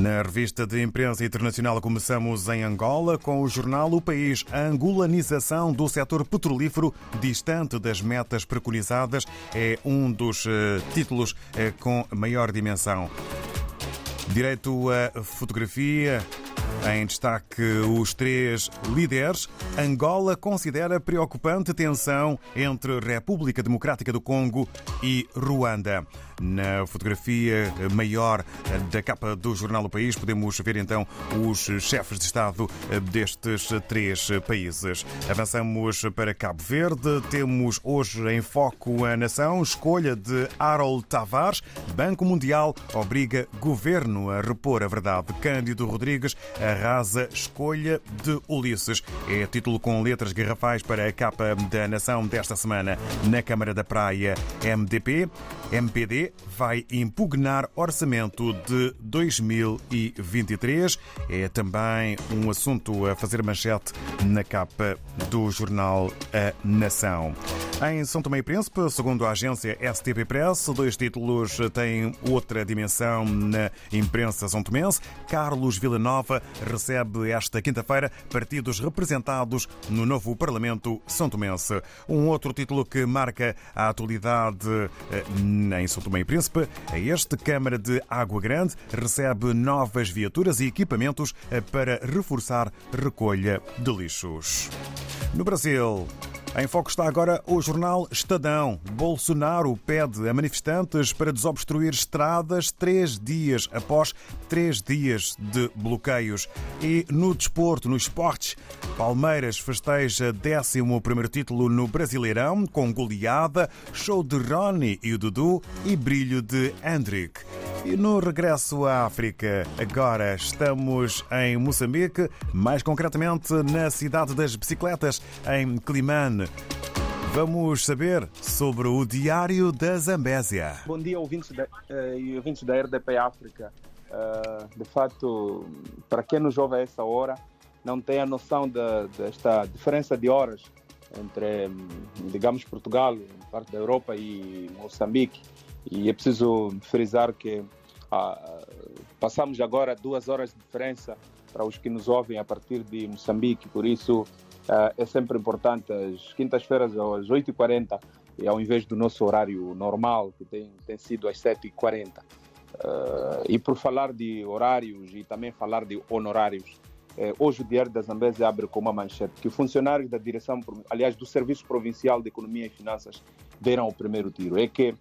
Na revista de imprensa internacional começamos em Angola com o jornal O País. A angolanização do setor petrolífero distante das metas preconizadas é um dos eh, títulos eh, com maior dimensão. Direito à fotografia. Em destaque, os três líderes. Angola considera preocupante tensão entre República Democrática do Congo e Ruanda. Na fotografia maior da capa do jornal O País, podemos ver então os chefes de Estado destes três países. Avançamos para Cabo Verde. Temos hoje em foco a nação. Escolha de Harold Tavares. Banco Mundial obriga governo a repor a verdade. Cândido Rodrigues arrasa escolha de Ulisses. É título com letras garrafais para a capa da nação desta semana. Na Câmara da Praia, MDP, MPD vai impugnar orçamento de 2023. É também um assunto a fazer manchete na capa do jornal A Nação. Em São Tomé e Príncipe, segundo a agência STP Press, dois títulos têm outra dimensão na imprensa são tomense. Carlos Villanova recebe esta quinta-feira partidos representados no novo Parlamento São Tomense. Um outro título que marca a atualidade em São Tomé e Príncipe é este. Câmara de Água Grande recebe novas viaturas e equipamentos para reforçar recolha de lixos. No Brasil, em foco está agora o jornal Estadão. Bolsonaro pede a manifestantes para desobstruir estradas três dias após três dias de bloqueios. E no desporto, no esportes, Palmeiras festeja 11 título no Brasileirão com goleada, show de Rony e o Dudu e brilho de Hendrick. E no regresso à África, agora estamos em Moçambique, mais concretamente na cidade das bicicletas, em Climane. Vamos saber sobre o Diário da Zambésia. Bom dia, ouvintes da, uh, ouvintes da RDP África. Uh, de fato, para quem nos ouve a essa hora, não tem a noção de, desta diferença de horas entre, digamos, Portugal, parte da Europa, e Moçambique. E é preciso frisar que ah, passamos agora duas horas de diferença para os que nos ouvem a partir de Moçambique, por isso ah, é sempre importante, às quintas-feiras às 8h40, e ao invés do nosso horário normal, que tem, tem sido às 7h40. Uh, e por falar de horários e também falar de honorários, eh, hoje o Diário da Zambésia abre com uma manchete que funcionários da direção, aliás, do Serviço Provincial de Economia e Finanças deram o primeiro tiro. É que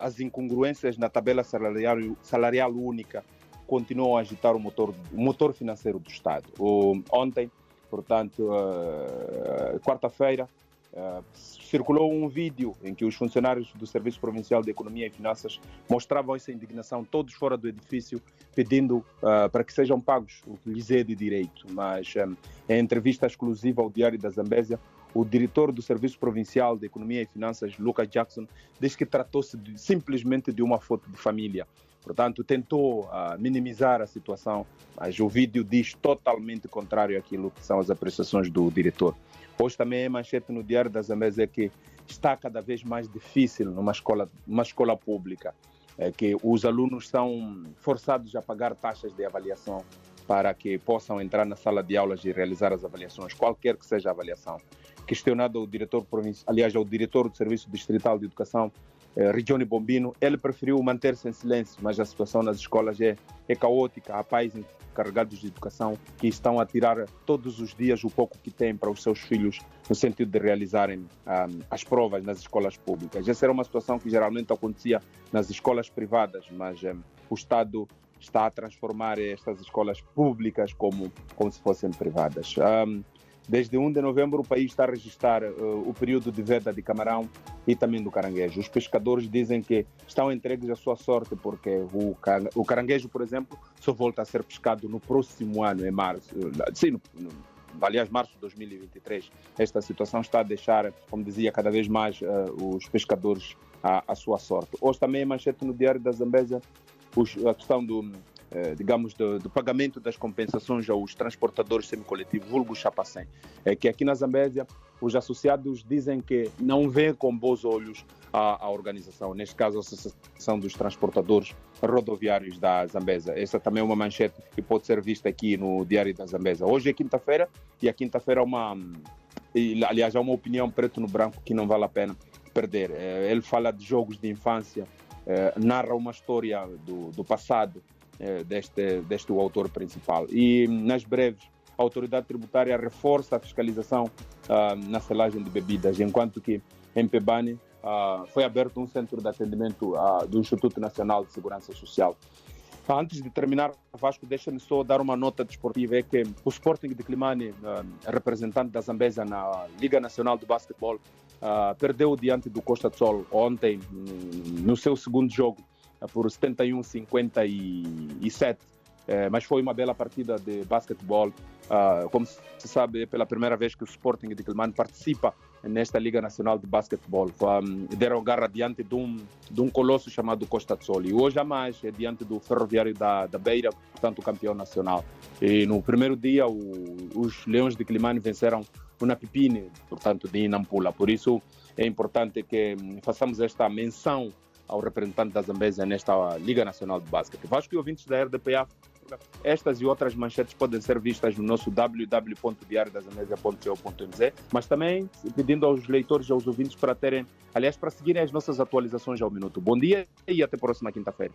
as incongruências na tabela salarial, salarial única continuam a agitar o motor, o motor financeiro do Estado. O, ontem, portanto, uh, quarta-feira, uh, circulou um vídeo em que os funcionários do Serviço Provincial de Economia e Finanças mostravam essa indignação, todos fora do edifício, pedindo uh, para que sejam pagos o que lhes é de direito. Mas, um, em entrevista exclusiva ao Diário da Zambésia, o diretor do Serviço Provincial de Economia e Finanças, Lucas Jackson, diz que tratou-se simplesmente de uma foto de família. Portanto, tentou uh, minimizar a situação, mas o vídeo diz totalmente contrário àquilo que são as apreciações do diretor. Hoje também é manchete no Diário das Zambésia que está cada vez mais difícil numa escola, numa escola pública, é que os alunos são forçados a pagar taxas de avaliação para que possam entrar na sala de aulas e realizar as avaliações, qualquer que seja a avaliação. Questionado ao diretor aliás, ao diretor do Serviço Distrital de Educação, eh, Regione Bombino, ele preferiu manter-se em silêncio, mas a situação nas escolas é, é caótica. Há pais encarregados de educação que estão a tirar todos os dias o pouco que têm para os seus filhos, no sentido de realizarem um, ah, as provas nas escolas públicas. Essa era uma situação que geralmente acontecia nas escolas privadas, mas um, o Estado está a transformar estas escolas públicas como, como se fossem privadas. Um, Desde 1 de novembro, o país está a registrar uh, o período de veda de camarão e também do caranguejo. Os pescadores dizem que estão entregues à sua sorte, porque o, o caranguejo, por exemplo, só volta a ser pescado no próximo ano, em março. Sim, no, no, aliás, março de 2023. Esta situação está a deixar, como dizia, cada vez mais uh, os pescadores à, à, sua sorte. Hoje também é manchete no Diário da Zambésia a questão do, eh, digamos, do, do, pagamento das compensações aos transportadores semicoletivos, vulgo Chapacém. É que aqui na Zambésia, os associados dizem que não vê com bons olhos a, a, organização, neste caso a Associação dos Transportadores Rodoviários da Zambesa. Essa também é uma manchete que pode ser vista aqui no Diário da Zambesa. Hoje é quinta-feira e a quinta-feira é uma, aliás, é uma opinião preto no branco que não vale a pena perder. Eh, ele fala de jogos de infância, eh, narra uma história do, do passado deste, deste autor principal. E nas breves, a autoridade tributária reforça a fiscalização na selagem de bebidas, enquanto que em Pebane uh, foi aberto um centro de atendimento uh, do Instituto Nacional de Segurança Social. Antes de terminar, Vasco, deixa-me só dar uma nota desportiva, é que o Sporting de Climane, representante da Zambesa na Liga Nacional de Basquetebol, perdeu diante do Costa do Sol ontem, no seu segundo jogo, por 71-57. É, mas foi uma bela partida de basquetebol. Uh, como se sabe, é pela primeira vez que o Sporting de Quilmane participa nesta Liga Nacional de Basquetebol. Um, deram garra diante de um, de um colosso chamado Costa de Sol. E hoje a mais é diante do Ferroviário da, da Beira, portanto, campeão nacional. E no primeiro dia, o, os Leões de Quilmane venceram o Napipine, portanto, de Inampula. Por isso é importante que hum, façamos esta menção ao representante da Zambésia nesta Liga Nacional de Basquete. Vasco e ouvintes da RDPA, estas e outras manchetes podem ser vistas no nosso www.diariodazamésia.co.mz, mas também pedindo aos leitores e aos ouvintes para terem, aliás, para seguirem as nossas atualizações ao minuto. Bom dia e até a próxima quinta-feira.